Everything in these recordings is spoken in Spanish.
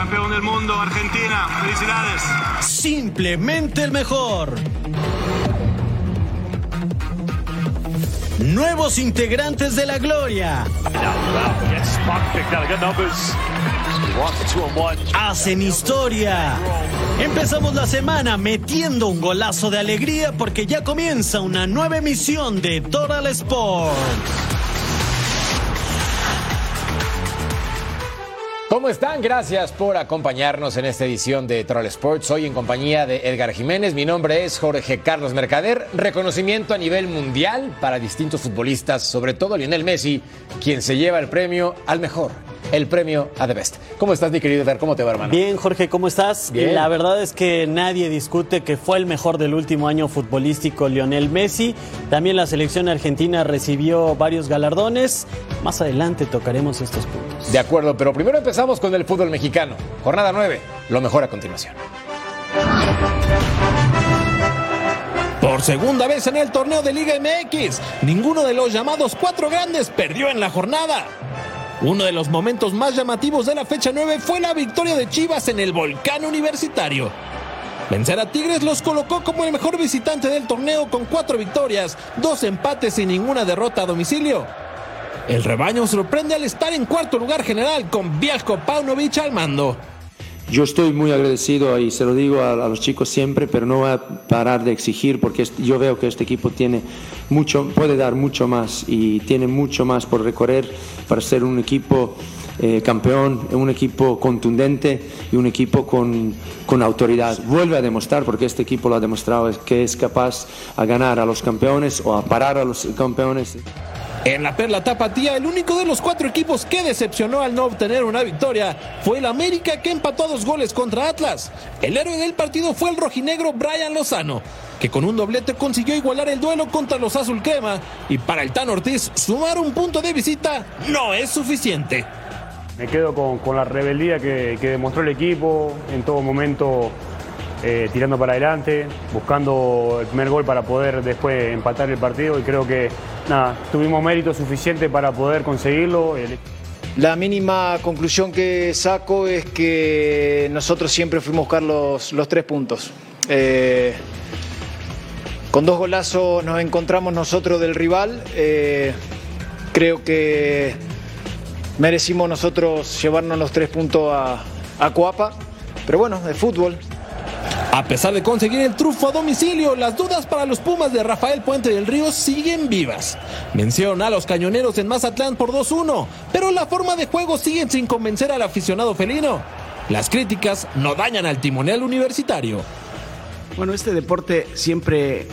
campeón del mundo, Argentina. Felicidades. Simplemente el mejor. Nuevos integrantes de la gloria. Hacen historia. Empezamos la semana metiendo un golazo de alegría porque ya comienza una nueva emisión de Total Sports. ¿Cómo están? Gracias por acompañarnos en esta edición de Troll Sports. Hoy en compañía de Edgar Jiménez. Mi nombre es Jorge Carlos Mercader. Reconocimiento a nivel mundial para distintos futbolistas, sobre todo Lionel Messi, quien se lleva el premio al mejor el premio a The Best. ¿Cómo estás, mi querido Edgar? ¿Cómo te va, hermano? Bien, Jorge, ¿cómo estás? Bien. La verdad es que nadie discute que fue el mejor del último año futbolístico Lionel Messi. También la selección argentina recibió varios galardones. Más adelante tocaremos estos puntos. De acuerdo, pero primero empezamos con el fútbol mexicano. Jornada 9, lo mejor a continuación. Por segunda vez en el torneo de Liga MX, ninguno de los llamados cuatro grandes perdió en la jornada. Uno de los momentos más llamativos de la fecha 9 fue la victoria de Chivas en el Volcán Universitario. Vencer a Tigres los colocó como el mejor visitante del torneo con cuatro victorias, dos empates y ninguna derrota a domicilio. El rebaño sorprende al estar en cuarto lugar general con Bielko Paunovic al mando. Yo estoy muy agradecido y se lo digo a, los chicos siempre, pero no voy a parar de exigir porque yo veo que este equipo tiene mucho, puede dar mucho más y tiene mucho más por recorrer para ser un equipo eh, campeón, un equipo contundente y un equipo con, con, autoridad. Vuelve a demostrar, porque este equipo lo ha demostrado, que es capaz a ganar a los campeones o a parar a los campeones. En la Perla Tapatía, el único de los cuatro equipos que decepcionó al no obtener una victoria fue el América que empató dos goles contra Atlas. El héroe del partido fue el rojinegro Brian Lozano, que con un doblete consiguió igualar el duelo contra los Azul Crema y para el Tan Ortiz sumar un punto de visita no es suficiente. Me quedo con, la rebeldía que, demostró el equipo en todo momento. Eh, tirando para adelante, buscando el primer gol para poder después empatar el partido y creo que nada, tuvimos mérito suficiente para poder conseguirlo. La mínima conclusión que saco es que nosotros siempre fuimos a buscar los, los tres puntos. Eh, con dos golazos nos encontramos nosotros del rival. Eh, creo que merecimos nosotros llevarnos los tres puntos a, a Coapa. Pero bueno, de fútbol. A pesar de conseguir el trufo a domicilio, las dudas para los Pumas de Rafael Puente del Río siguen vivas. Vencieron a los cañoneros en Mazatlán por 2-1, pero la forma de juego sigue sin convencer al aficionado felino. Las críticas no dañan al timonel universitario. Bueno, este deporte siempre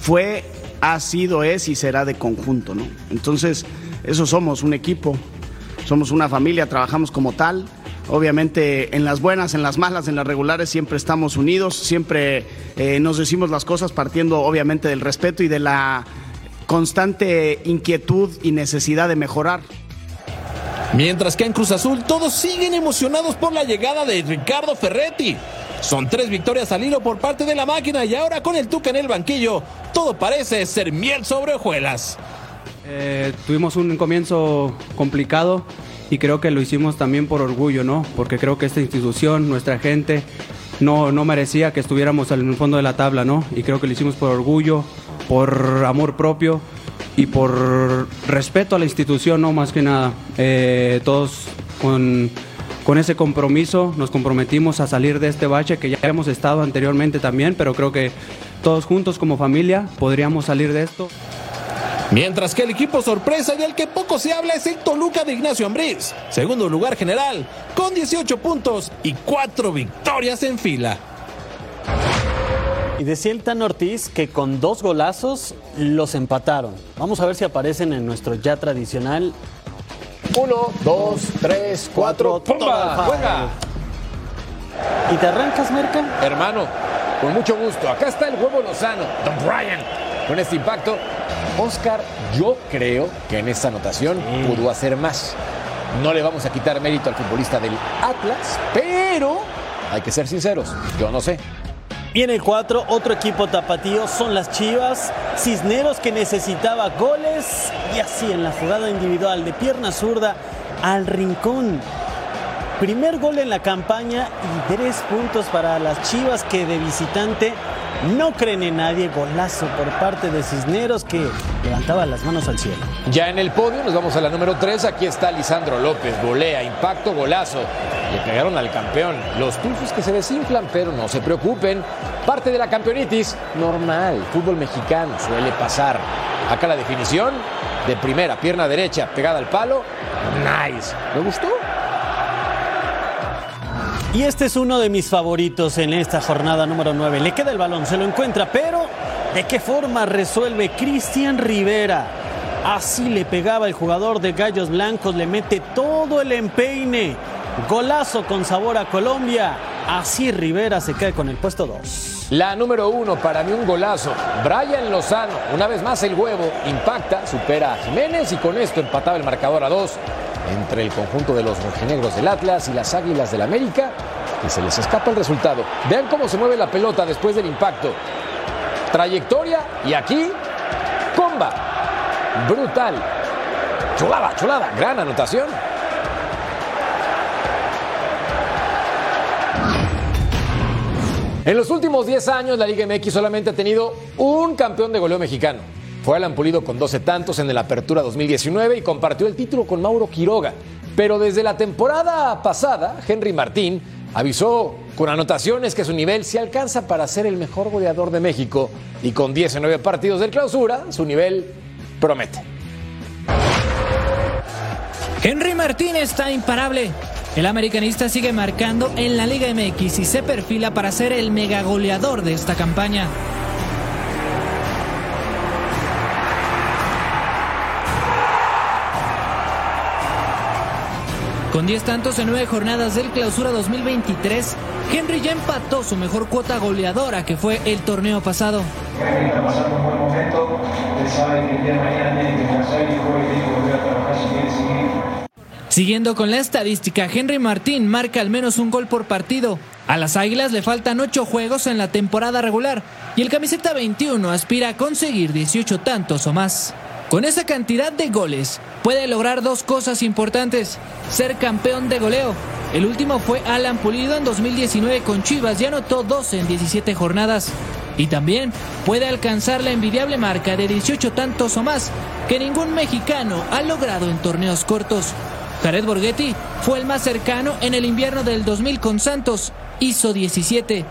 fue, ha sido, es y será de conjunto, ¿no? Entonces, eso somos, un equipo, somos una familia, trabajamos como tal. Obviamente en las buenas, en las malas, en las regulares siempre estamos unidos, siempre eh, nos decimos las cosas partiendo obviamente del respeto y de la constante inquietud y necesidad de mejorar. Mientras que en Cruz Azul todos siguen emocionados por la llegada de Ricardo Ferretti. Son tres victorias al hilo por parte de la máquina y ahora con el Tuca en el banquillo, todo parece ser miel sobre hojuelas. Eh, tuvimos un comienzo complicado y creo que lo hicimos también por orgullo, ¿no? Porque creo que esta institución, nuestra gente, no, no merecía que estuviéramos en el fondo de la tabla, ¿no? Y creo que lo hicimos por orgullo, por amor propio y por respeto a la institución, ¿no? Más que nada. Eh, todos con, con ese compromiso nos comprometimos a salir de este bache que ya hemos estado anteriormente también, pero creo que todos juntos como familia podríamos salir de esto. Mientras que el equipo sorpresa y del que poco se habla es el Toluca de Ignacio Ambriz, segundo lugar general, con 18 puntos y 4 victorias en fila. Y decía el Tan Ortiz que con dos golazos los empataron. Vamos a ver si aparecen en nuestro ya tradicional. Uno, dos, tres, cuatro, ¡pumba! ¡Juega! ¿Y te arrancas, Merca? Hermano, con mucho gusto. Acá está el huevo Lozano, Don Brian, con este impacto. Oscar, yo creo que en esta anotación sí. pudo hacer más. No le vamos a quitar mérito al futbolista del Atlas, pero hay que ser sinceros, yo no sé. Viene el 4, otro equipo tapatío son las Chivas. Cisneros que necesitaba goles y así en la jugada individual de pierna zurda al rincón. Primer gol en la campaña y tres puntos para las Chivas que de visitante no creen en nadie. Golazo por parte de Cisneros que levantaba las manos al cielo. Ya en el podio nos vamos a la número 3. Aquí está Lisandro López. Volea, impacto, golazo. Le pegaron al campeón. Los tufos que se desinflan, pero no se preocupen. Parte de la campeonitis, normal. Fútbol mexicano suele pasar. Acá la definición de primera, pierna derecha, pegada al palo. Nice. ¿Me gustó? Y este es uno de mis favoritos en esta jornada número 9. Le queda el balón, se lo encuentra, pero ¿de qué forma resuelve Cristian Rivera? Así le pegaba el jugador de Gallos Blancos, le mete todo el empeine. Golazo con sabor a Colombia. Así Rivera se cae con el puesto 2. La número uno, para mí un golazo. Brian Lozano, una vez más el huevo, impacta, supera a Jiménez y con esto empataba el marcador a dos entre el conjunto de los rojinegros del Atlas y las Águilas del América y se les escapa el resultado. Vean cómo se mueve la pelota después del impacto. Trayectoria y aquí, comba. Brutal. Chulada, chulada. Gran anotación. En los últimos 10 años, la Liga MX solamente ha tenido un campeón de goleo mexicano. Fue Alan Pulido con 12 tantos en el Apertura 2019 y compartió el título con Mauro Quiroga. Pero desde la temporada pasada, Henry Martín avisó con anotaciones que su nivel se alcanza para ser el mejor goleador de México y con 19 partidos del clausura, su nivel promete. Henry Martín está imparable. El americanista sigue marcando en la Liga MX y se perfila para ser el mega goleador de esta campaña. Con 10 tantos en 9 jornadas del clausura 2023, Henry ya empató su mejor cuota goleadora que fue el torneo pasado. Siguiendo con la estadística, Henry Martín marca al menos un gol por partido. A las Águilas le faltan 8 juegos en la temporada regular y el camiseta 21 aspira a conseguir 18 tantos o más. Con esa cantidad de goles, puede lograr dos cosas importantes. Ser campeón de goleo. El último fue Alan Pulido en 2019 con Chivas y anotó 12 en 17 jornadas. Y también puede alcanzar la envidiable marca de 18 tantos o más que ningún mexicano ha logrado en torneos cortos. Jared Borghetti fue el más cercano en el invierno del 2000 con Santos, hizo 17.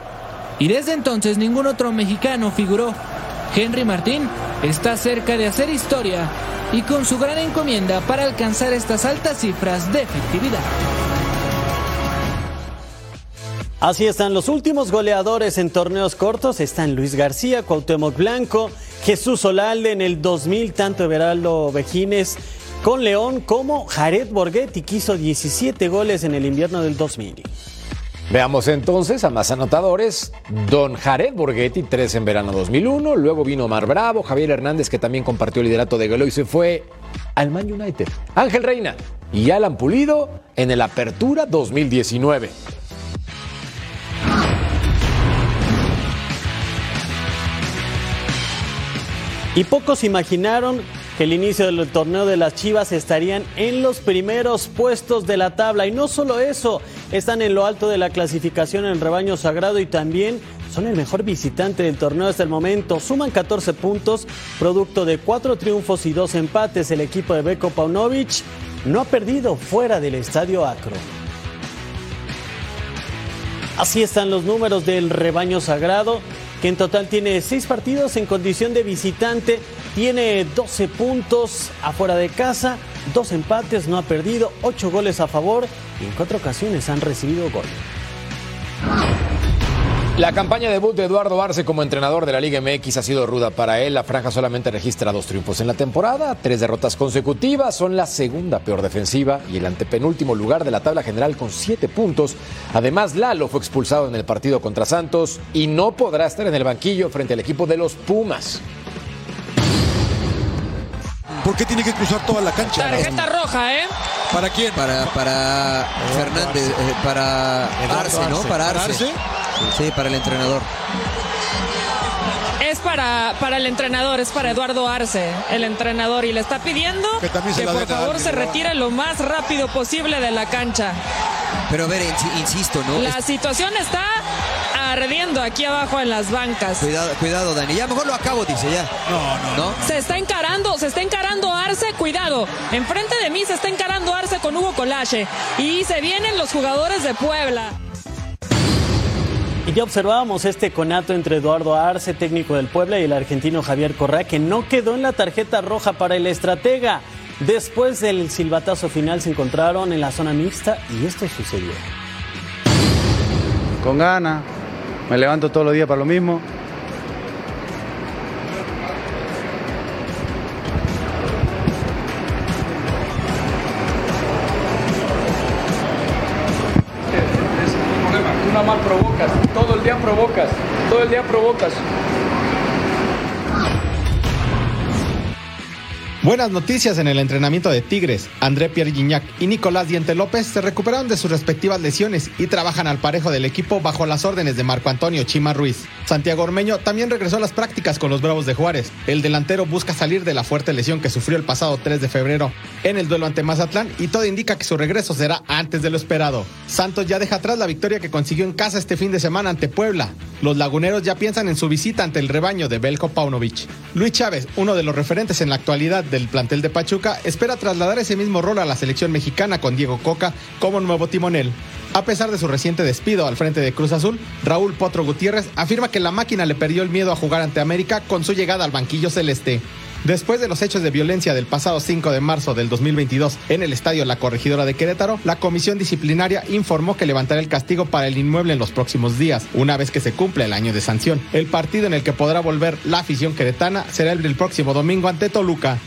Y desde entonces ningún otro mexicano figuró. Henry Martín está cerca de hacer historia y con su gran encomienda para alcanzar estas altas cifras de efectividad. Así están los últimos goleadores en torneos cortos. Están Luis García, Cuauhtémoc Blanco, Jesús Olalde en el 2000, tanto Everaldo Vejines con León como Jared Borghetti, que hizo 17 goles en el invierno del 2000. Veamos entonces a más anotadores. Don Jared Borghetti, 3 en verano 2001. Luego vino Omar Bravo, Javier Hernández, que también compartió el liderato de goleo y se fue al Man United. Ángel Reina y Alan Pulido en el Apertura 2019. Y pocos imaginaron que el inicio del torneo de las Chivas estarían en los primeros puestos de la tabla. Y no solo eso, están en lo alto de la clasificación en rebaño sagrado y también son el mejor visitante del torneo hasta el momento. Suman 14 puntos, producto de cuatro triunfos y dos empates. El equipo de Beko Paunovic no ha perdido fuera del estadio Acro. Así están los números del rebaño sagrado, que en total tiene seis partidos en condición de visitante, tiene 12 puntos afuera de casa, dos empates, no ha perdido, ocho goles a favor y en cuatro ocasiones han recibido gol. La campaña debut de Eduardo Arce como entrenador de la Liga MX ha sido ruda para él. La franja solamente registra dos triunfos en la temporada, tres derrotas consecutivas, son la segunda peor defensiva y el antepenúltimo lugar de la tabla general con siete puntos. Además, Lalo fue expulsado en el partido contra Santos y no podrá estar en el banquillo frente al equipo de los Pumas. ¿Por qué tiene que cruzar toda la cancha? Tarjeta roja, ¿eh? ¿Para quién? Para, para Fernández, eh, para Arce, ¿no? Para Arce. Sí, para el entrenador. es para, para el entrenador, es para Eduardo Arce, el entrenador, y le está pidiendo Que también se que por favor se retire lo más rápido posible de la cancha. Pero a ver, insi- insisto, ¿no? La Es- situación está ardiendo aquí abajo en las bancas. Cuidado, cuidado, Dani. Ya mejor lo acabo, dice ya. No, no. ¿No? Se está encarando, se está encarando Arce, cuidado. Enfrente de mí se está encarando Arce con Hugo Colache. Y se vienen los jugadores de Puebla. Y ya observábamos este conato entre Eduardo Arce, técnico del Puebla, y el argentino Javier Correa, que no quedó en la tarjeta roja para el estratega. Después del silbatazo final se encontraron en la zona mixta y esto sucedió. con ganas, me levanto todos los días para lo mismo. Buenas noticias en el entrenamiento de Tigres. André Pierre Gignac y Nicolás Diente López se recuperaron de sus respectivas lesiones y trabajan al parejo del equipo bajo las órdenes de Marco Antonio Chima Ruiz. Santiago Ormeño también regresó a las prácticas con los Bravos de Juárez. El delantero busca salir de la fuerte lesión que sufrió el pasado 3 de febrero en el duelo ante Mazatlán y todo indica que su regreso será antes de lo esperado. Santos ya deja atrás la victoria que consiguió en casa este fin de semana ante Puebla. Los laguneros ya piensan en su visita ante el rebaño de Belko Paunovic. Luis Chávez, uno de los referentes en la actualidad del plantel de Pachuca, espera trasladar ese mismo rol a la selección mexicana con Diego Coca como nuevo timonel. A pesar de su reciente despido al frente de Cruz Azul, Raúl Potro Gutiérrez afirma que la máquina le perdió el miedo a jugar ante América con su llegada al banquillo celeste. Después de los hechos de violencia del pasado 5 de marzo del 2022 en el estadio La Corregidora de Querétaro, la comisión disciplinaria informó que levantará el castigo para el inmueble en los próximos días, una vez que se cumpla el año de sanción. El partido en el que podrá volver la afición queretana será el próximo domingo ante Toluca.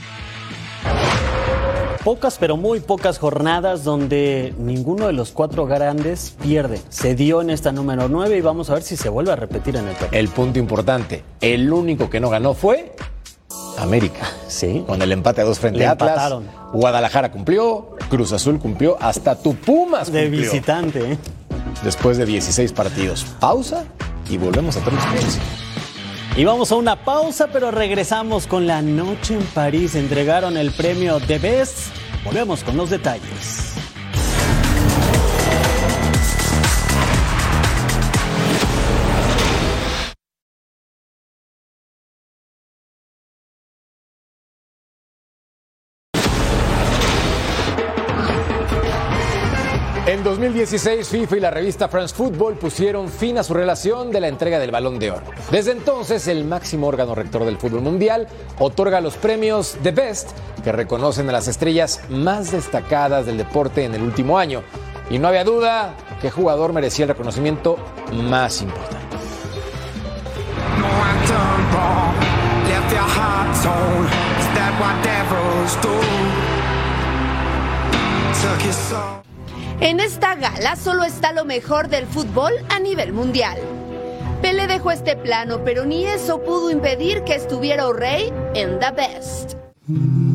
Pocas, pero muy pocas jornadas donde ninguno de los cuatro grandes pierde. Se dio en esta número 9 y vamos a ver si se vuelve a repetir en el torneo. El punto importante, el único que no ganó fue América. Sí. Con el empate a dos frente Le a Atlas. empataron. Guadalajara cumplió, Cruz Azul cumplió, hasta tu Pumas De cumplió. visitante, ¿eh? Después de 16 partidos. Pausa y volvemos a Sports. Y vamos a una pausa, pero regresamos con la noche en París. Entregaron el premio The Best. Volvemos con los detalles. 2016, FIFA y la revista France Football pusieron fin a su relación de la entrega del Balón de Oro. Desde entonces, el máximo órgano rector del fútbol mundial otorga los premios The Best, que reconocen a las estrellas más destacadas del deporte en el último año. Y no había duda que jugador merecía el reconocimiento más importante. En esta gala solo está lo mejor del fútbol a nivel mundial. Pele dejó este plano, pero ni eso pudo impedir que estuviera O'Reilly en The Best.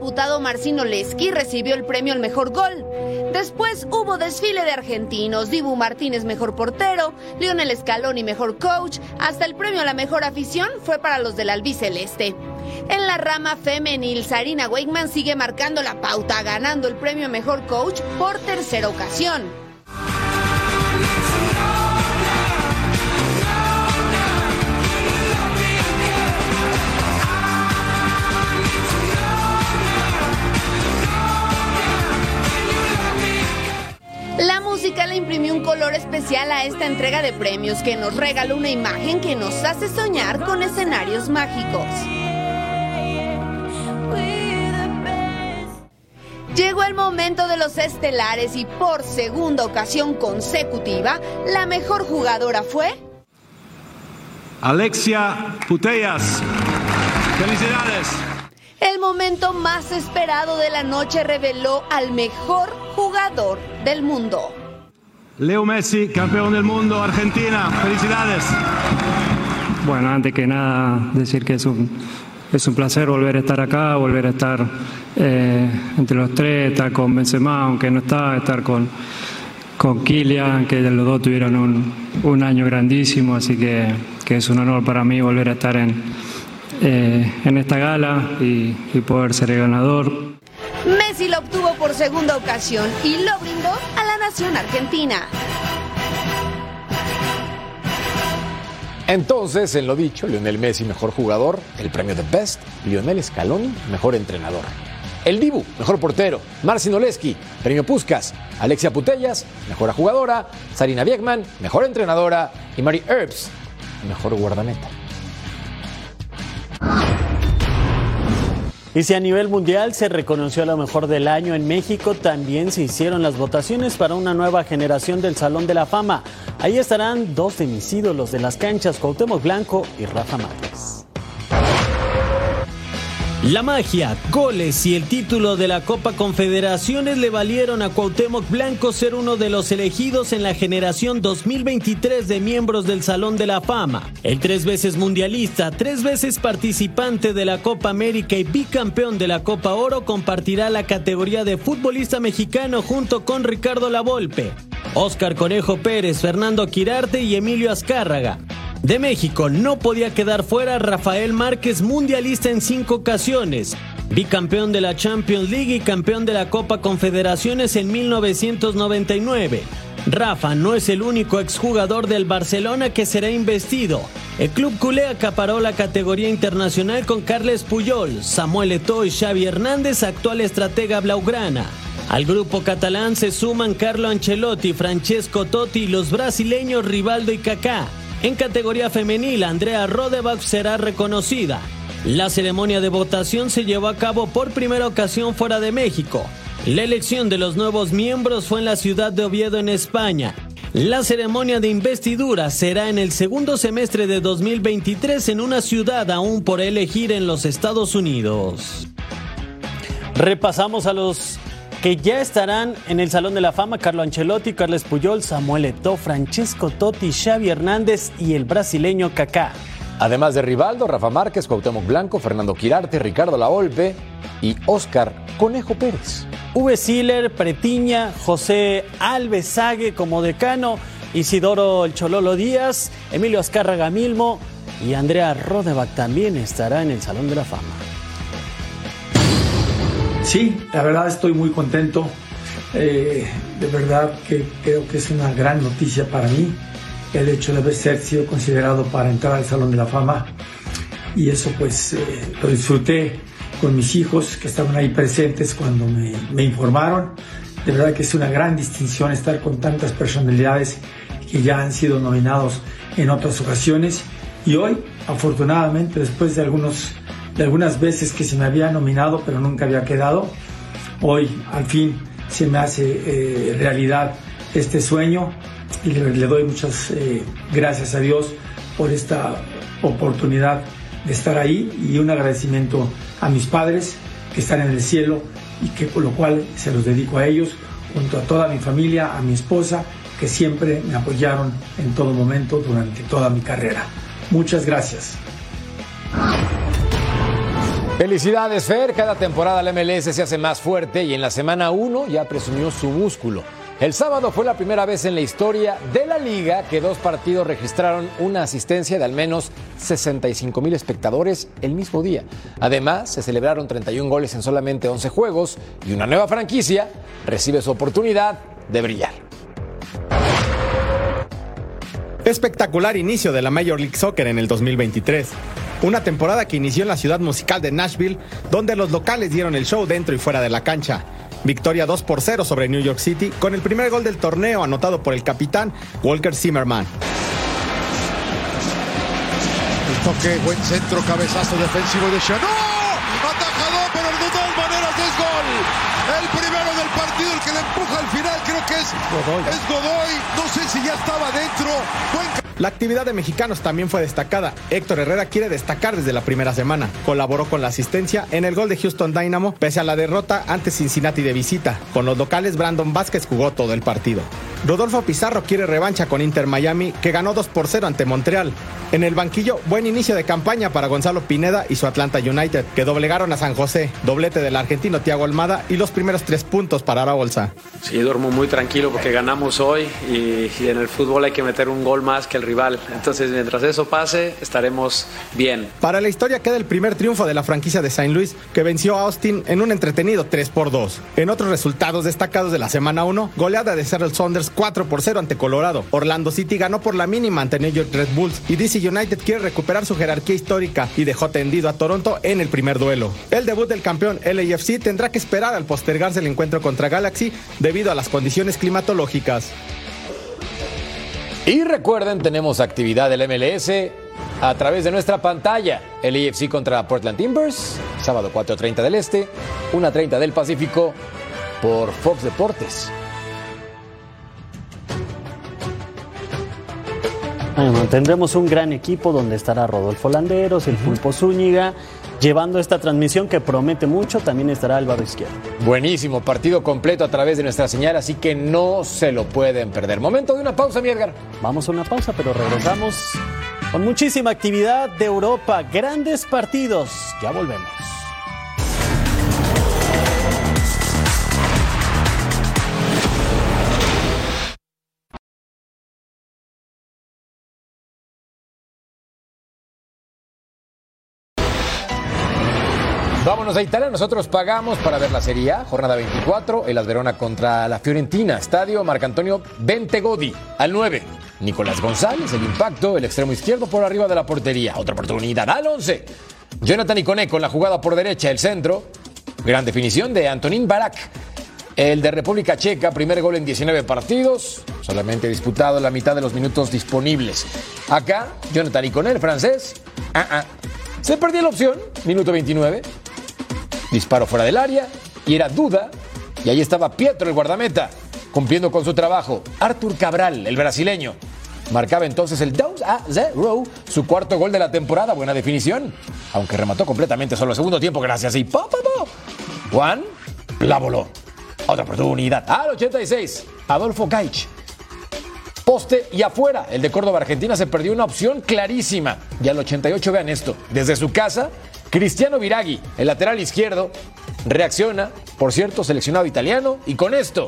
Amputado Marcino Lesky recibió el premio al mejor gol. Después hubo desfile de argentinos. Dibu Martínez, mejor portero. Lionel Scaloni, mejor coach. Hasta el premio a la mejor afición fue para los del albiceleste. En la rama femenil, Sarina Wakeman sigue marcando la pauta, ganando el premio mejor coach por tercera ocasión. La música le imprimió un color especial a esta entrega de premios que nos regaló una imagen que nos hace soñar con escenarios mágicos. Llegó el momento de los estelares y por segunda ocasión consecutiva, la mejor jugadora fue Alexia Putellas. Felicidades. el momento más esperado de la noche reveló al mejor jugador del mundo. Leo Messi, campeón del mundo, Argentina. Felicidades. Bueno, antes que nada, decir que es un, es un placer volver a estar acá, volver a estar eh, entre los tres, estar con Benzema, aunque no está, estar con, con Kylian, que los dos tuvieron un, un año grandísimo, así que, que, es un honor para mí volver a estar en, eh, en esta gala y, y poder ser el ganador. Messi lo obtuvo por segunda ocasión y lo brindó a la nación argentina. Entonces, en lo dicho, Lionel Messi, mejor jugador, el premio de Best, Lionel Scaloni, mejor entrenador. El Dibu, mejor portero, Marcin Oleski, premio Puskas, Alexia Putellas, mejor jugadora, Sarina Biegman, mejor entrenadora, y Mary Herbst, mejor guardameta. Y si a nivel mundial se reconoció a lo mejor del año en México, también se hicieron las votaciones para una nueva generación del Salón de la Fama. Ahí estarán dos de mis ídolos de las canchas, Cuauhtémoc Blanco y Rafa Márquez. La magia, goles y el título de la Copa Confederaciones le valieron a Cuauhtémoc Blanco ser uno de los elegidos en la generación 2023 de miembros del Salón de la Fama. El tres veces mundialista, tres veces participante de la Copa América y bicampeón de la Copa Oro compartirá la categoría de futbolista mexicano junto con Ricardo Lavolpe, Oscar Conejo Pérez, Fernando Quirarte y Emilio Azcárraga. De México no podía quedar fuera Rafael Márquez, mundialista en cinco ocasiones, bicampeón de la Champions League y campeón de la Copa Confederaciones en 1999. Rafa no es el único exjugador del Barcelona que será investido. El club culé acaparó la categoría internacional con Carles Puyol, Samuel Eto'o y Xavi Hernández, actual estratega blaugrana. Al grupo catalán se suman Carlo Ancelotti, Francesco Totti y los brasileños Rivaldo y Kaká. En categoría femenil, Andrea Rodebach será reconocida. La ceremonia de votación se llevó a cabo por primera ocasión fuera de México. La elección de los nuevos miembros fue en la ciudad de Oviedo, en España. La ceremonia de investidura será en el segundo semestre de 2023 en una ciudad aún por elegir en los Estados Unidos. Repasamos a los que ya estarán en el Salón de la Fama Carlo Ancelotti, Carles Puyol, Samuel Eto'o, Francesco Totti, Xavi Hernández y el brasileño Kaká. Además de Rivaldo, Rafa Márquez, Cuauhtémoc Blanco, Fernando Quirarte, Ricardo Laolpe y Oscar Conejo Pérez. V. Siller, Pretiña, José Alves Sague como decano, Isidoro El Chololo Díaz, Emilio Azcárraga Milmo y Andrea Rodebach también estará en el Salón de la Fama. Sí, la verdad estoy muy contento. Eh, de verdad que creo que es una gran noticia para mí el hecho de haber sido considerado para entrar al Salón de la Fama. Y eso pues eh, lo disfruté con mis hijos que estaban ahí presentes cuando me, me informaron. De verdad que es una gran distinción estar con tantas personalidades que ya han sido nominados en otras ocasiones. Y hoy, afortunadamente, después de algunos de algunas veces que se me había nominado pero nunca había quedado. Hoy al fin se me hace eh, realidad este sueño y le, le doy muchas eh, gracias a Dios por esta oportunidad de estar ahí y un agradecimiento a mis padres que están en el cielo y que por lo cual se los dedico a ellos junto a toda mi familia, a mi esposa que siempre me apoyaron en todo momento durante toda mi carrera. Muchas gracias. Felicidades, Fer. Cada temporada la MLS se hace más fuerte y en la semana 1 ya presumió su músculo. El sábado fue la primera vez en la historia de la liga que dos partidos registraron una asistencia de al menos 65 mil espectadores el mismo día. Además, se celebraron 31 goles en solamente 11 juegos y una nueva franquicia recibe su oportunidad de brillar. Espectacular inicio de la Major League Soccer en el 2023. Una temporada que inició en la ciudad musical de Nashville, donde los locales dieron el show dentro y fuera de la cancha. Victoria 2 por 0 sobre New York City, con el primer gol del torneo anotado por el capitán Walker Zimmerman. El toque, buen centro, cabezazo defensivo de Chanó. Atajador, pero de todas maneras es gol. El primero del partido, el que le empuja al final, creo que es Godoy. Es Godoy. No sé si ya estaba dentro. Buen La actividad de mexicanos también fue destacada. Héctor Herrera quiere destacar desde la primera semana. Colaboró con la asistencia en el gol de Houston Dynamo pese a la derrota ante Cincinnati de visita. Con los locales, Brandon Vázquez jugó todo el partido. Rodolfo Pizarro quiere revancha con Inter Miami, que ganó 2 por 0 ante Montreal. En el banquillo, buen inicio de campaña para Gonzalo Pineda y su Atlanta United, que doblegaron a San José, doblete del argentino Tiago Almada y los primeros tres puntos para la bolsa. Sí, duermo muy tranquilo porque ganamos hoy y, y en el fútbol hay que meter un gol más que el rival. Entonces, mientras eso pase, estaremos bien. Para la historia queda el primer triunfo de la franquicia de Saint Louis, que venció a Austin en un entretenido 3 por 2. En otros resultados destacados de la semana 1, goleada de Seattle Saunders 4 por 0 ante Colorado. Orlando City ganó por la mínima ante New York Red Bulls y DC United quiere recuperar su jerarquía histórica y dejó tendido a Toronto en el primer duelo. El debut del campeón LAFC tendrá que esperar al postergarse el encuentro contra Galaxy debido a las condiciones climatológicas. Y recuerden, tenemos actividad del MLS a través de nuestra pantalla. El AFC contra Portland Timbers, sábado 4.30 del Este, 1.30 del Pacífico, por Fox Deportes. Bueno, tendremos un gran equipo donde estará Rodolfo Landeros, el Pulpo Zúñiga, llevando esta transmisión que promete mucho. También estará Álvaro Izquierdo. Buenísimo, partido completo a través de nuestra señal, así que no se lo pueden perder. Momento de una pausa, mi Edgar. Vamos a una pausa, pero regresamos con muchísima actividad de Europa, grandes partidos. Ya volvemos. Vámonos a Italia, nosotros pagamos para ver la Serie jornada 24, el Verona contra la Fiorentina, estadio Marcantonio Bentegodi, al 9. Nicolás González, el impacto, el extremo izquierdo por arriba de la portería, otra oportunidad al 11. Jonathan Iconé con la jugada por derecha, el centro, gran definición de Antonín Barak. El de República Checa, primer gol en 19 partidos, solamente disputado la mitad de los minutos disponibles. Acá, Jonathan Iconé, el francés, ah, ah. se perdió la opción, minuto 29. Disparo fuera del área y era duda. Y ahí estaba Pietro, el guardameta, cumpliendo con su trabajo. Artur Cabral, el brasileño, marcaba entonces el 2 a 0, su cuarto gol de la temporada. Buena definición, aunque remató completamente solo el segundo tiempo. Gracias. Y po, po, po. Juan la voló. Otra oportunidad. Al 86, Adolfo Gaich. Poste y afuera. El de Córdoba, Argentina, se perdió una opción clarísima. Y al 88, vean esto. Desde su casa, Cristiano Viraghi, el lateral izquierdo, reacciona, por cierto, seleccionado italiano, y con esto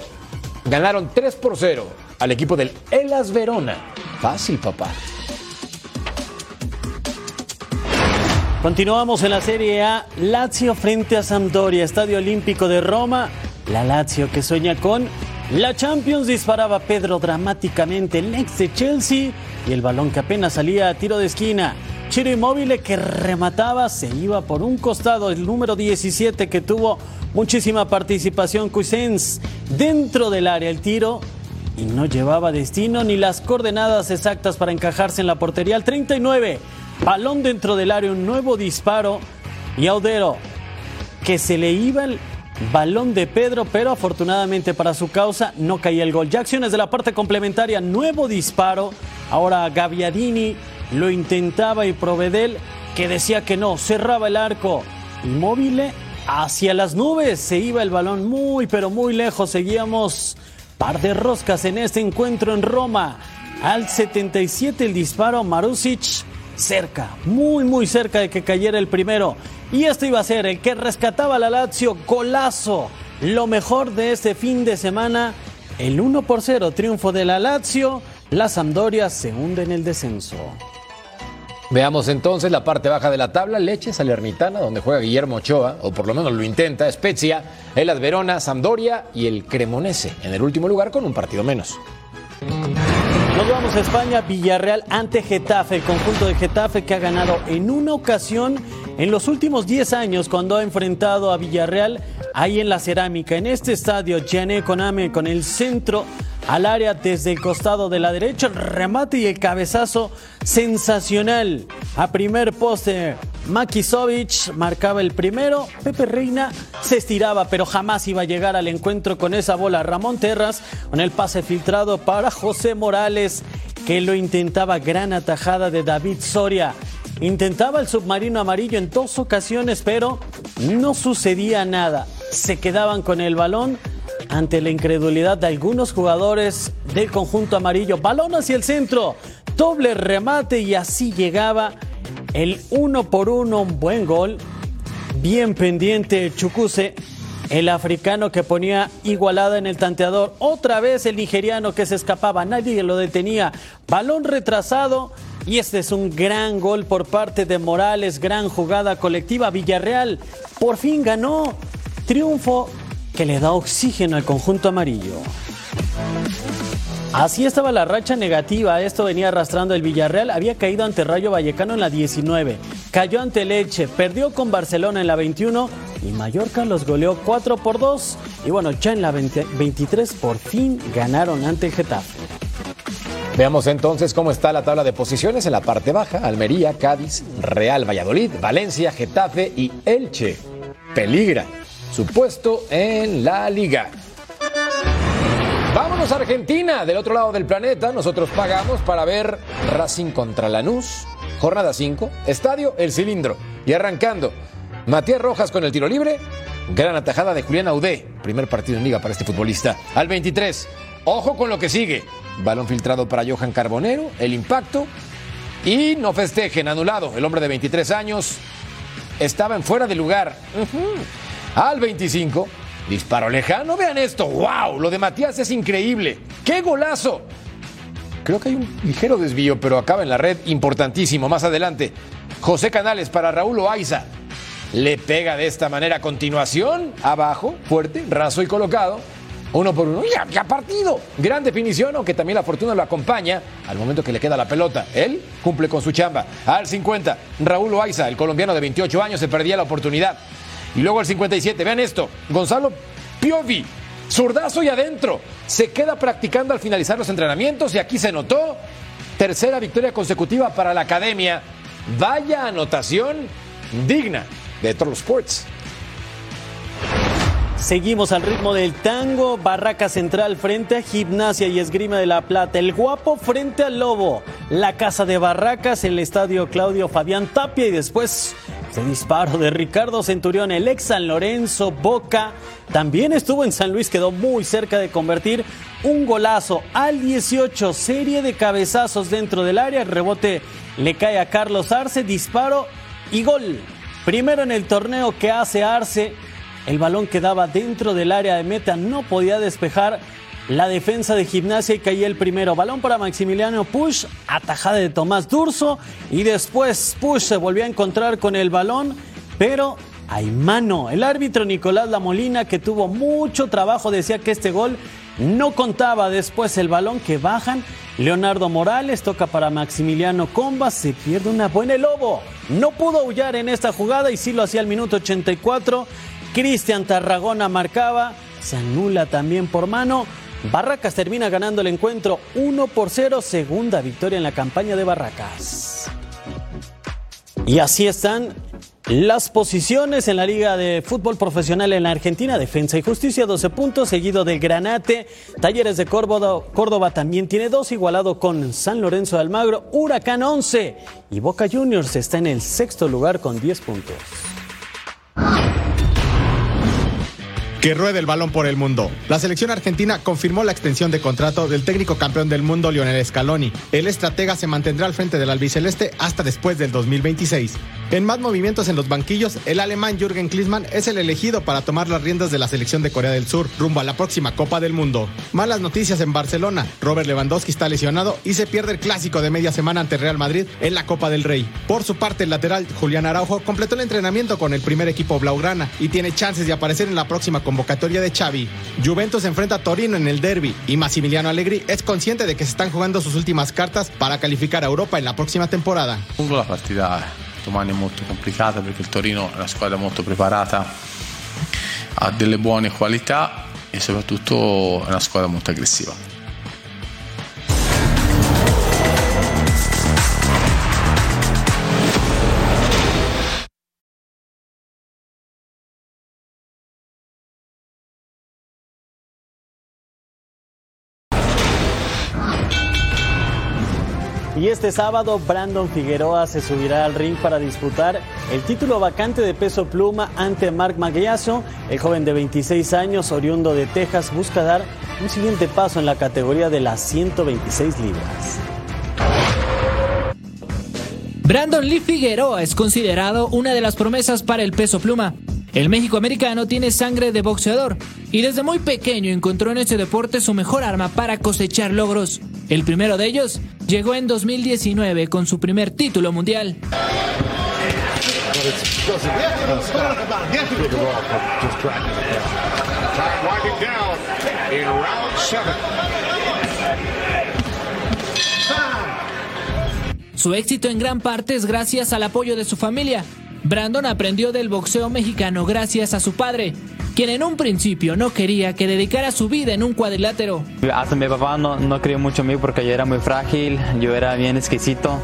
ganaron 3 por 0 al equipo del Elas Verona. Fácil, papá. Continuamos en la Serie A. Lazio frente a Sampdoria, Estadio Olímpico de Roma. La Lazio que sueña con la Champions disparaba Pedro dramáticamente el ex de Chelsea y el balón que apenas salía a tiro de esquina. Chiro Inmóvil que remataba se iba por un costado el número 17 que tuvo muchísima participación Cuisens dentro del área el tiro y no llevaba destino ni las coordenadas exactas para encajarse en la portería al 39. Balón dentro del área, un nuevo disparo y Audero que se le iba el balón de Pedro, pero afortunadamente para su causa no caía el gol. Ya acciones de la parte complementaria, nuevo disparo. Ahora Gaviadini lo intentaba y Provedel que decía que no, cerraba el arco. Inmóvil hacia las nubes, se iba el balón muy pero muy lejos. Seguíamos par de roscas en este encuentro en Roma. Al 77 el disparo Marusic cerca, muy muy cerca de que cayera el primero. Y este iba a ser el que rescataba a la Lazio, golazo. Lo mejor de este fin de semana, el 1 por 0 triunfo de la Lazio. La Sampdoria se hunde en el descenso. Veamos entonces la parte baja de la tabla, Leche Salernitana, donde juega Guillermo Ochoa, o por lo menos lo intenta, Spezia, Elas Verona, Sampdoria y el Cremonese, en el último lugar con un partido menos. Nos vamos a España, Villarreal ante Getafe, el conjunto de Getafe que ha ganado en una ocasión en los últimos 10 años cuando ha enfrentado a Villarreal ahí en la cerámica, en este estadio, Gianni Coname con el centro al área desde el costado de la derecha, el remate y el cabezazo sensacional. A primer poste, Makisovic marcaba el primero, Pepe Reina se estiraba, pero jamás iba a llegar al encuentro con esa bola. Ramón Terras con el pase filtrado para José Morales. que lo intentaba. Gran atajada de David Soria. Intentaba el submarino amarillo en dos ocasiones, pero no sucedía nada. Se quedaban con el balón ante la incredulidad de algunos jugadores del conjunto amarillo. Balón hacia el centro, doble remate y así llegaba el uno por uno, un buen gol. Bien pendiente Chucuse, el africano que ponía igualada en el tanteador. Otra vez el nigeriano que se escapaba, nadie lo detenía. Balón retrasado. Y este es un gran gol por parte de Morales, gran jugada colectiva. Villarreal por fin ganó. Triunfo que le da oxígeno al conjunto amarillo. Así estaba la racha negativa, esto venía arrastrando el Villarreal, había caído ante Rayo Vallecano en la 19, cayó ante Leche, perdió con Barcelona en la 21 y Mallorca los goleó 4 por 2 y bueno, ya en la 20 23 por fin ganaron ante Getafe. Veamos entonces cómo está la tabla de posiciones en la parte baja. Almería, Cádiz, Real Valladolid, Valencia, Getafe y Elche. Peligra su puesto en la liga. Vámonos a Argentina, del otro lado del planeta. Nosotros pagamos para ver Racing contra Lanús. Jornada 5, Estadio El Cilindro. Y arrancando, Matías Rojas con el tiro libre. Gran atajada de Julián Audé. Primer partido en liga para este futbolista. Al 23, ojo con lo que sigue. Balón filtrado para Johan Carbonero. El impacto. Y no festejen, anulado. El hombre de 23 años estaba en fuera de lugar. Al 25, disparo lejano. Vean esto. ¡Wow! Lo de Matías es increíble. ¡Qué golazo! Creo que hay un ligero desvío, pero acaba en la red. Importantísimo. Más adelante, José Canales para Raúl Oaiza. Le pega de esta manera a continuación. Abajo, fuerte, raso y colocado. Uno por uno. Ya, ya partido. Gran definición, aunque también la fortuna lo acompaña al momento que le queda la pelota. Él cumple con su chamba. Al 50, Raúl Oaiza, el colombiano de 28 años, se perdía la oportunidad. Y luego al 57, vean esto. Gonzalo Piovi, zurdazo y adentro. Se queda practicando al finalizar los entrenamientos y aquí se notó. Tercera victoria consecutiva para la academia. Vaya anotación digna de Troll Sports. Seguimos al ritmo del tango. Barraca Central frente a Gimnasia y Esgrima de la Plata. El Guapo frente al Lobo. La Casa de Barracas, el Estadio Claudio Fabián Tapia y después el disparo de Ricardo Centurión, el ex San Lorenzo Boca. También estuvo en San Luis, quedó muy cerca de convertir un golazo al 18. Serie de cabezazos dentro del área. El rebote le cae a Carlos Arce. Disparo y gol. Primero en el torneo que hace Arce. El balón quedaba dentro del área de meta, no podía despejar la defensa de gimnasia y caía el primero. Balón para Maximiliano Push, atajada de Tomás Durso y después Push se volvió a encontrar con el balón, pero hay mano. El árbitro Nicolás Lamolina, que tuvo mucho trabajo, decía que este gol no contaba. Después el balón que bajan. Leonardo Morales toca para Maximiliano Comba, se pierde una buena el lobo. No pudo aullar en esta jugada y sí lo hacía al minuto 84. Cristian Tarragona marcaba, se anula también por mano. Barracas termina ganando el encuentro 1 por 0, segunda victoria en la campaña de Barracas. Y así están las posiciones en la Liga de Fútbol Profesional en la Argentina. Defensa y Justicia 12 puntos, seguido del Granate. Talleres de Córdoba, Córdoba también tiene dos, igualado con San Lorenzo de Almagro. Huracán 11 y Boca Juniors está en el sexto lugar con 10 puntos. Que ruede el balón por el mundo. La selección argentina confirmó la extensión de contrato del técnico campeón del mundo Lionel Scaloni. El estratega se mantendrá al frente del albiceleste hasta después del 2026. En más movimientos en los banquillos, el alemán Jürgen Klinsmann es el elegido para tomar las riendas de la selección de Corea del Sur rumbo a la próxima Copa del Mundo. Malas noticias en Barcelona. Robert Lewandowski está lesionado y se pierde el clásico de media semana ante Real Madrid en la Copa del Rey. Por su parte, el lateral Julián Araujo completó el entrenamiento con el primer equipo blaugrana y tiene chances de aparecer en la próxima convocatoria de Xavi. Juventus enfrenta a Torino en el derby y Massimiliano Allegri es consciente de que se están jugando sus últimas cartas para calificar a Europa en la próxima temporada. La partita domani è molto complicata perché il Torino è una squadra molto preparata, ha delle buone qualità e soprattutto è una squadra molto aggressiva. Y este sábado Brandon Figueroa se subirá al ring para disputar el título vacante de peso pluma ante Mark Maguiazo. El joven de 26 años, oriundo de Texas, busca dar un siguiente paso en la categoría de las 126 libras. Brandon Lee Figueroa es considerado una de las promesas para el peso pluma. El México americano tiene sangre de boxeador y desde muy pequeño encontró en este deporte su mejor arma para cosechar logros. El primero de ellos llegó en 2019 con su primer título mundial. Su éxito en gran parte es gracias al apoyo de su familia. Brandon aprendió del boxeo mexicano gracias a su padre, quien en un principio no quería que dedicara su vida en un cuadrilátero. Hasta mi papá no, no creyó mucho en mí porque yo era muy frágil, yo era bien exquisito,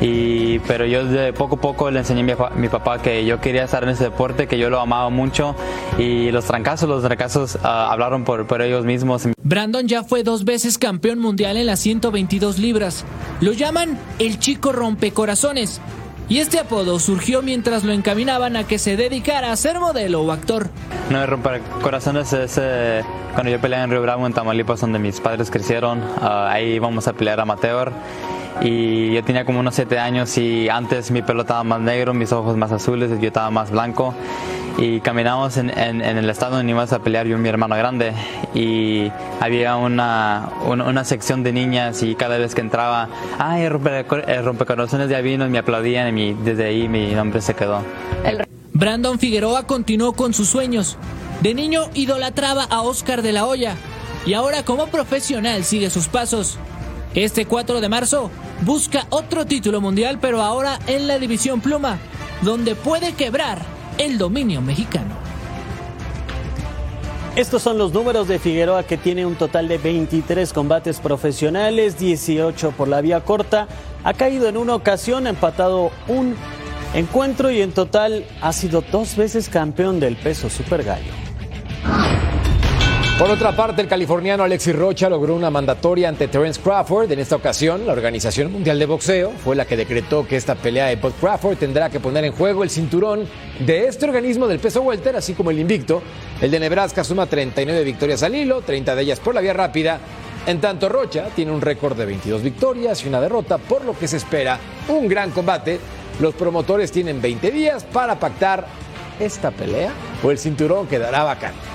y, pero yo de poco a poco le enseñé a mi, mi, papá que yo quería estar en ese deporte, que yo lo amaba mucho y los trancazos, los trancazos uh, hablaron por, por ellos mismos. Brandon ya fue dos veces campeón mundial en las 122 libras. Lo llaman el chico rompecorazones. Y este apodo surgió mientras lo encaminaban a que se dedicara a ser modelo o actor. No me romper corazones es cuando yo peleé en Río Bravo, en Tamaulipas, donde mis padres crecieron. Uh, ahí íbamos a pelear amateur. Y yo tenía como unos 7 años y antes mi pelo estaba más negro, mis ojos más azules, yo estaba más blanco. Y caminamos en, en, en el estado donde íbamos a pelear yo y mi hermano grande. Y había una, una, una, sección de niñas y cada vez que entraba, ay, el, rompe, el rompecorazones ya vino y me aplaudían y mi, desde ahí mi nombre se quedó. Brandon Figueroa continuó con sus sueños. De niño idolatraba a Oscar de la Hoya y ahora como profesional sigue sus pasos. Este 4 de marzo busca otro título mundial, pero ahora en la división pluma, donde puede quebrar el dominio mexicano. Estos son los números de Figueroa que tiene un total de 23 combates profesionales, 18 por la vía corta, ha caído en una ocasión, ha empatado un encuentro y en total ha sido dos veces campeón del peso super gallo. Por otra parte, el californiano Alexis Rocha logró una mandatoria ante Terence Crawford. En esta ocasión, la Organización Mundial de Boxeo fue la que decretó que esta pelea de Bud Crawford tendrá que poner en juego el cinturón de este organismo del peso welter, así como el invicto. El de Nebraska suma 39 victorias al hilo, 30 de ellas por la vía rápida. En tanto, Rocha tiene un récord de 22 victorias y una derrota, por lo que se espera un gran combate. Los promotores tienen 20 días para pactar esta pelea o el cinturón quedará vacante.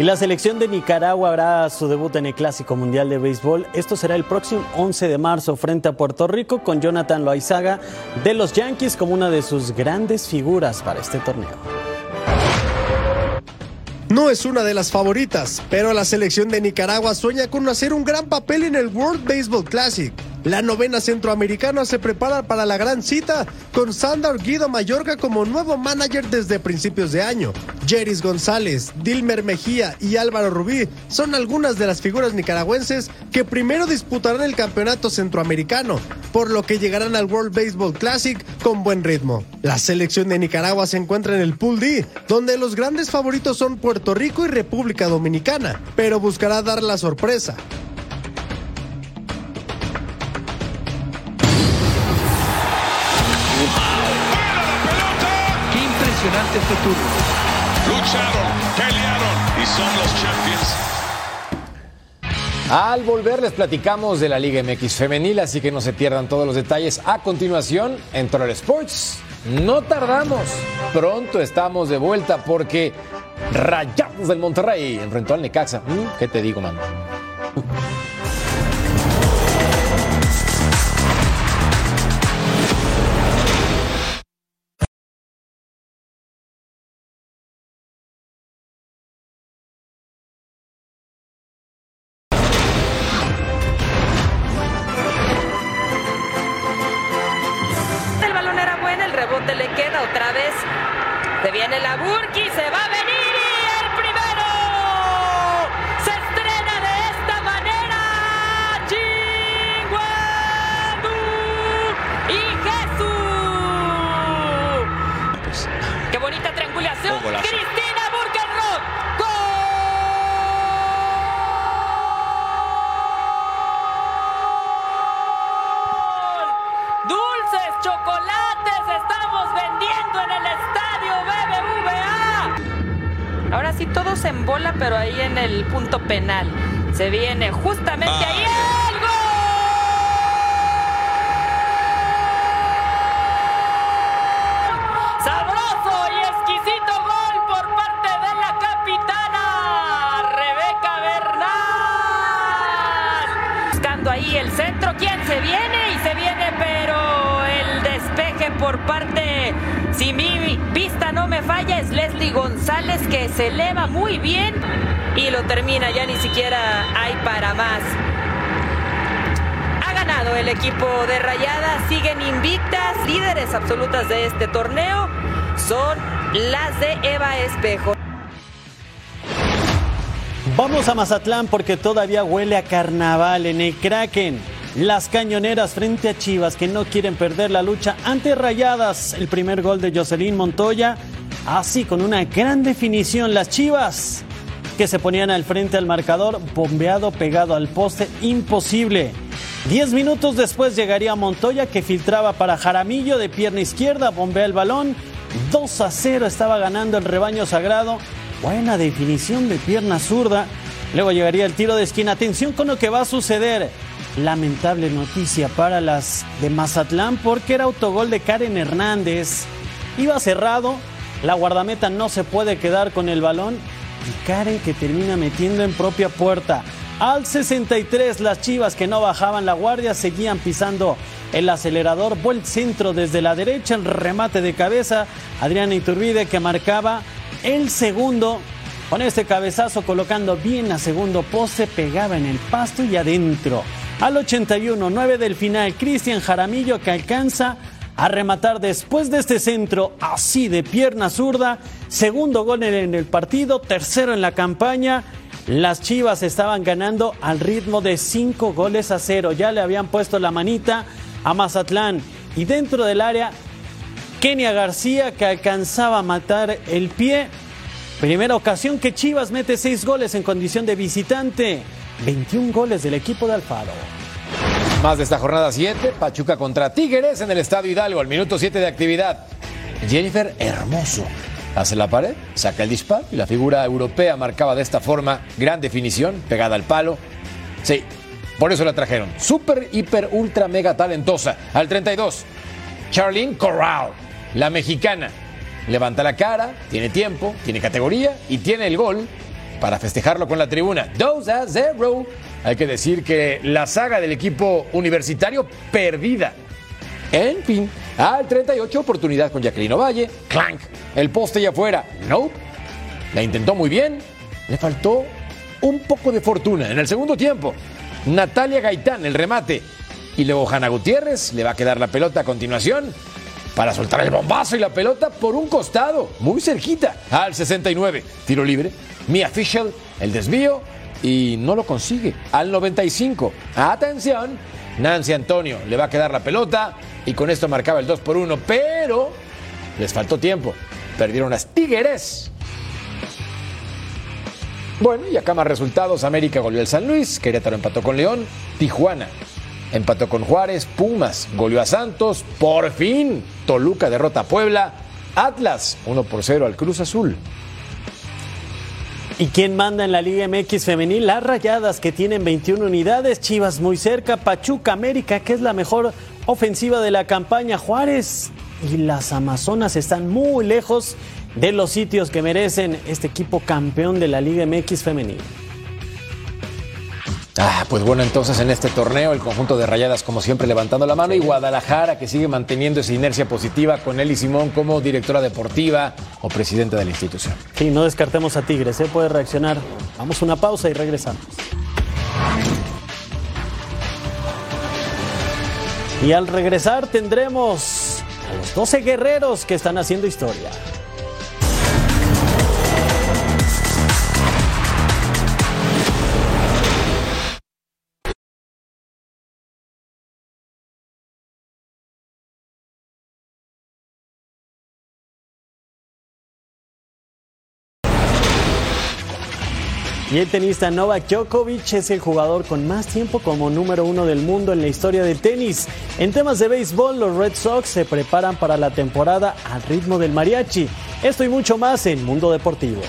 Y la selección de Nicaragua hará su debut en el Clásico Mundial de Béisbol. Esto será el próximo 11 de marzo frente a Puerto Rico con Jonathan Loaizaga de los Yankees como una de sus grandes figuras para este torneo. No es una de las favoritas, pero la selección de Nicaragua sueña con hacer un gran papel en el World Baseball Classic. La novena centroamericana se prepara para la gran cita con Sandor Guido Mayorga como nuevo manager desde principios de año. Jeris González, Dilmer Mejía y Álvaro Rubí son algunas de las figuras nicaragüenses que primero disputarán el campeonato centroamericano, por lo que llegarán al World Baseball Classic con buen ritmo. La selección de Nicaragua se encuentra en el Pool D, donde los grandes favoritos son Puerto Rico y República Dominicana, pero buscará dar la sorpresa. Este turno. Lucharon, pelearon y son los champions. Al volver les platicamos de la Liga MX femenil, así que no se pierdan todos los detalles a continuación en Troll Sports. No tardamos, pronto estamos de vuelta porque Rayados del Monterrey enfrentó al Necaxa. ¿Qué te digo, mano? Por parte, si mi vista no me falla, es Leslie González que se eleva muy bien y lo termina, ya ni siquiera hay para más. Ha ganado el equipo de Rayadas, siguen invictas, líderes absolutas de este torneo son las de Eva Espejo. Vamos a Mazatlán porque todavía huele a carnaval en el Kraken. Las cañoneras frente a Chivas que no quieren perder la lucha ante Rayadas. El primer gol de Jocelyn Montoya. Así con una gran definición las Chivas que se ponían al frente al marcador, bombeado pegado al poste, imposible. Diez minutos después llegaría Montoya que filtraba para Jaramillo de pierna izquierda, bombea el balón. 2 a 0 estaba ganando el rebaño sagrado. Buena definición de pierna zurda. Luego llegaría el tiro de esquina. Atención con lo que va a suceder. Lamentable noticia para las de Mazatlán porque era autogol de Karen Hernández. Iba cerrado. La guardameta no se puede quedar con el balón. Y Karen que termina metiendo en propia puerta. Al 63 las chivas que no bajaban la guardia seguían pisando el acelerador. Buen centro desde la derecha. El remate de cabeza. Adriana Iturbide que marcaba el segundo con este cabezazo colocando bien a segundo poste, pegaba en el pasto y adentro. Al 81, 9 del final, Cristian Jaramillo que alcanza a rematar después de este centro así de pierna zurda. Segundo gol en el partido, tercero en la campaña. Las Chivas estaban ganando al ritmo de 5 goles a cero. Ya le habían puesto la manita a Mazatlán. Y dentro del área, Kenia García que alcanzaba a matar el pie. Primera ocasión que Chivas mete 6 goles en condición de visitante. 21 goles del equipo de Alfaro. Más de esta jornada 7, Pachuca contra Tigres en el Estadio Hidalgo, al minuto 7 de actividad. Jennifer Hermoso hace la pared, saca el disparo y la figura europea marcaba de esta forma, gran definición, pegada al palo. Sí, por eso la trajeron. Super, hiper, ultra, mega talentosa. Al 32, Charlene Corral, la mexicana. Levanta la cara, tiene tiempo, tiene categoría y tiene el gol para festejarlo con la tribuna. 2 a 0. Hay que decir que la saga del equipo universitario perdida. En fin, al 38 oportunidad con Jacqueline Valle. Clank. El poste ya afuera. Nope. La intentó muy bien. Le faltó un poco de fortuna en el segundo tiempo. Natalia Gaitán, el remate. Y luego Hanna Gutiérrez le va a quedar la pelota a continuación para soltar el bombazo y la pelota por un costado, muy cerquita, al 69. Tiro libre. Mia Fischel, el desvío y no lo consigue. Al 95. Atención. Nancy Antonio le va a quedar la pelota y con esto marcaba el 2 por 1, pero les faltó tiempo. Perdieron las Tigres. Bueno, y acá más resultados. América goleó al San Luis, Querétaro empató con León, Tijuana empató con Juárez, Pumas goleó a Santos, por fin Toluca derrota a Puebla, Atlas 1 por 0 al Cruz Azul. ¿Y quién manda en la Liga MX femenil? Las Rayadas que tienen 21 unidades, Chivas muy cerca, Pachuca América que es la mejor ofensiva de la campaña, Juárez y las Amazonas están muy lejos de los sitios que merecen este equipo campeón de la Liga MX femenil. Ah, pues bueno, entonces en este torneo el conjunto de Rayadas como siempre levantando la mano y Guadalajara que sigue manteniendo esa inercia positiva con Eli Simón como directora deportiva o presidente de la institución. Sí, no descartemos a Tigres, ¿eh? puede reaccionar. Vamos a una pausa y regresamos. Y al regresar tendremos a los 12 guerreros que están haciendo historia. Y el tenista Novak Djokovic es el jugador con más tiempo como número uno del mundo en la historia del tenis. En temas de béisbol, los Red Sox se preparan para la temporada al ritmo del mariachi. Esto y mucho más en Mundo Deportivo.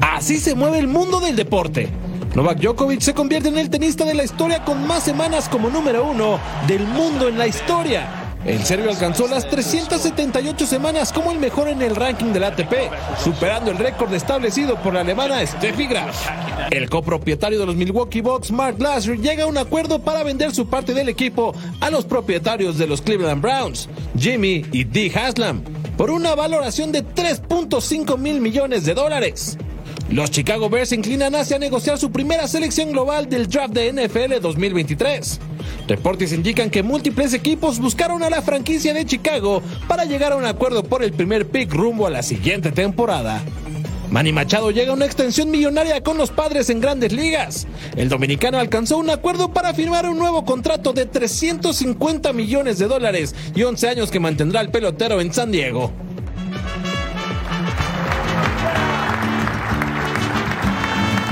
Así se mueve el mundo del deporte. Novak Djokovic se convierte en el tenista de la historia con más semanas como número uno del mundo en la historia. El serbio alcanzó las 378 semanas como el mejor en el ranking del ATP, superando el récord establecido por la alemana Steffi Graf. El copropietario de los Milwaukee Bucks, Mark Glasser, llega a un acuerdo para vender su parte del equipo a los propietarios de los Cleveland Browns, Jimmy y Dee Haslam, por una valoración de 3.5 mil millones de dólares. Los Chicago Bears se inclinan hacia negociar su primera selección global del draft de NFL 2023. Reportes indican que múltiples equipos buscaron a la franquicia de Chicago para llegar a un acuerdo por el primer pick rumbo a la siguiente temporada. Manny Machado llega a una extensión millonaria con los padres en grandes ligas. El dominicano alcanzó un acuerdo para firmar un nuevo contrato de 350 millones de dólares y 11 años que mantendrá el pelotero en San Diego.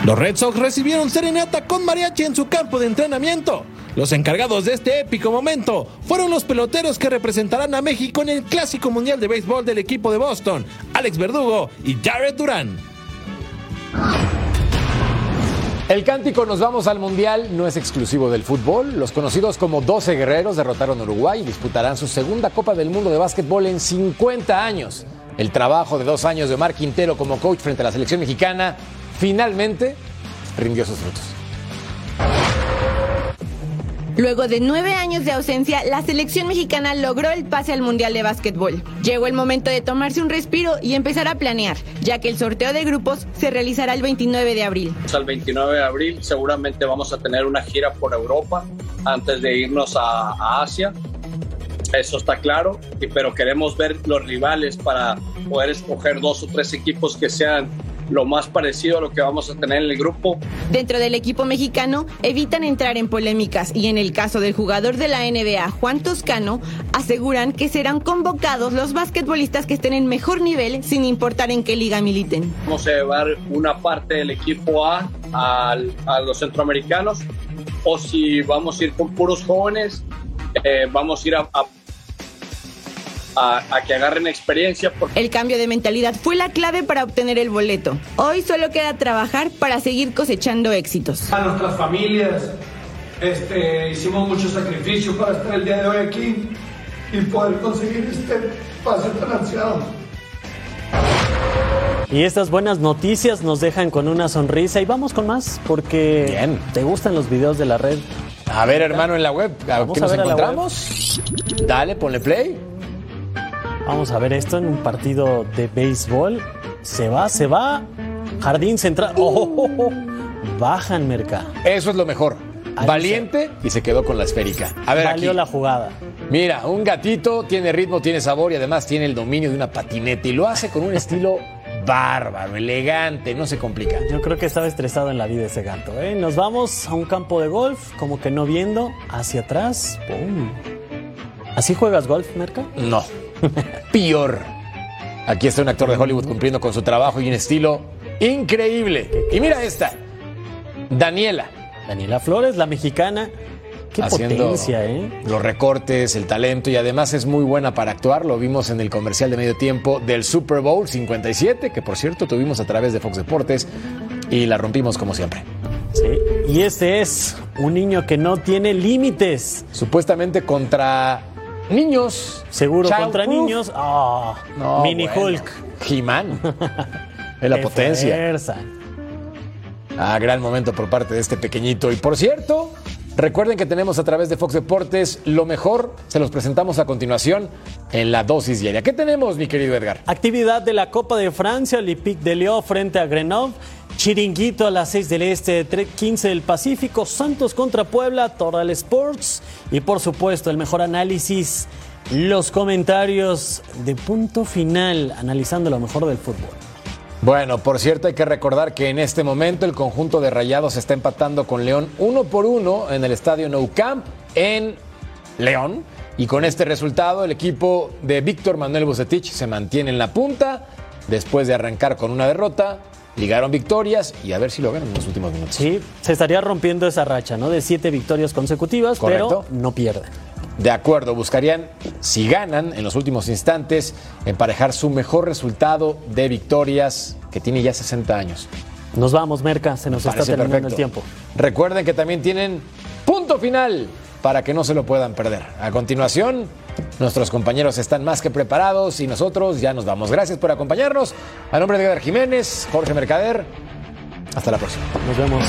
Los Red Sox recibieron serenata con mariachi en su campo de entrenamiento. Los encargados de este épico momento fueron los peloteros que representarán a México en el Clásico Mundial de Béisbol del equipo de Boston, Alex Verdugo y Jared Durán. El cántico Nos vamos al Mundial no es exclusivo del fútbol. Los conocidos como 12 guerreros derrotaron a Uruguay y disputarán su segunda Copa del Mundo de Básquetbol en 50 años. El trabajo de dos años de Omar Quintero como coach frente a la selección mexicana finalmente rindió sus frutos. Luego de nueve años de ausencia, la selección mexicana logró el pase al Mundial de Básquetbol. Llegó el momento de tomarse un respiro y empezar a planear, ya que el sorteo de grupos se realizará el 29 de abril. El 29 de abril seguramente vamos a tener una gira por Europa antes de irnos a, a Asia. Eso está claro, pero queremos ver los rivales para poder escoger dos o tres equipos que sean lo más parecido a lo que vamos a tener en el grupo. Dentro del equipo mexicano evitan entrar en polémicas y en el caso del jugador de la NBA, Juan Toscano, aseguran que serán convocados los basquetbolistas que estén en mejor nivel sin importar en qué liga militen. Vamos a llevar una parte del equipo A a los centroamericanos o si vamos a ir con puros jóvenes, eh, vamos a ir a, a- a- a que agarren experiencia. Porque El cambio de mentalidad fue la clave para obtener el boleto. Hoy solo queda trabajar para seguir cosechando éxitos. A nuestras familias, este, hicimos mucho sacrificio para estar el día de hoy aquí y poder conseguir este pase tan ansiado. Y estas buenas noticias nos dejan con una sonrisa y vamos con más porque te gustan los videos de la red. A ver, hermano, en la web, ¿a Vamos qué a nos ver a la encontramos? Dale, ponle play. Vamos a ver esto en un partido de béisbol. Se va, se va. Jardín central. ¡Oh! oh, oh! Bajan Merca. Eso es lo mejor. Valiente y se quedó con la esférica. A ver, Valió aquí. la jugada. Mira, un gatito tiene ritmo, tiene sabor y además tiene el dominio de una patineta y lo hace con un estilo bárbaro, elegante, no se complica. Yo creo que estaba estresado en la vida ese gato. ¿eh? Nos vamos a un campo de golf, como que no viendo, hacia atrás. ¡Pum! ¿Así juegas golf, Merca? No. Peor. Aquí está un actor de Hollywood cumpliendo con su trabajo y un estilo increíble. Y mira esta. Daniela. Daniela Flores, la mexicana. Qué haciendo potencia, ¿eh? Los recortes, el talento y además es muy buena para actuar. Lo vimos en el comercial de medio tiempo del Super Bowl 57, que por cierto tuvimos a través de Fox Deportes y la rompimos como siempre. Sí. Y este es un niño que no tiene límites. Supuestamente contra niños. Seguro Child contra proof. niños. Ah, No, Mini bueno. Hulk. He-Man. es la Qué potencia. fuerza. Ah, gran momento por parte de este pequeñito. Y por cierto, recuerden que tenemos a través de Fox Deportes lo mejor. Se los presentamos a continuación en la dosis diaria. ¿Qué tenemos, mi querido Edgar? Actividad de la Copa de Francia, Olympique de Lyon frente a Grenoble. Chiringuito a las 6 del Este, 3, 15 del Pacífico, Santos contra Puebla, Total Sports y por supuesto el mejor análisis, los comentarios de punto final, analizando lo mejor del fútbol. Bueno, por cierto, hay que recordar que en este momento el conjunto de Rayados está empatando con León uno por uno en el estadio Nou Camp en León. Y con este resultado, el equipo de Víctor Manuel Bucetich se mantiene en la punta después de arrancar con una derrota. Ligaron victorias y a ver si lo ganan en los últimos minutos. Sí, se estaría rompiendo esa racha, ¿no? De siete victorias consecutivas, Correcto. pero no pierden. De acuerdo, buscarían, si ganan en los últimos instantes, emparejar su mejor resultado de victorias, que tiene ya 60 años. Nos vamos, Merca, se nos está terminando el tiempo. Recuerden que también tienen punto final para que no se lo puedan perder. A continuación, nuestros compañeros están más que preparados y nosotros ya nos vamos. Gracias por acompañarnos. A nombre de Edgar Jiménez, Jorge Mercader, hasta la próxima. Nos vemos.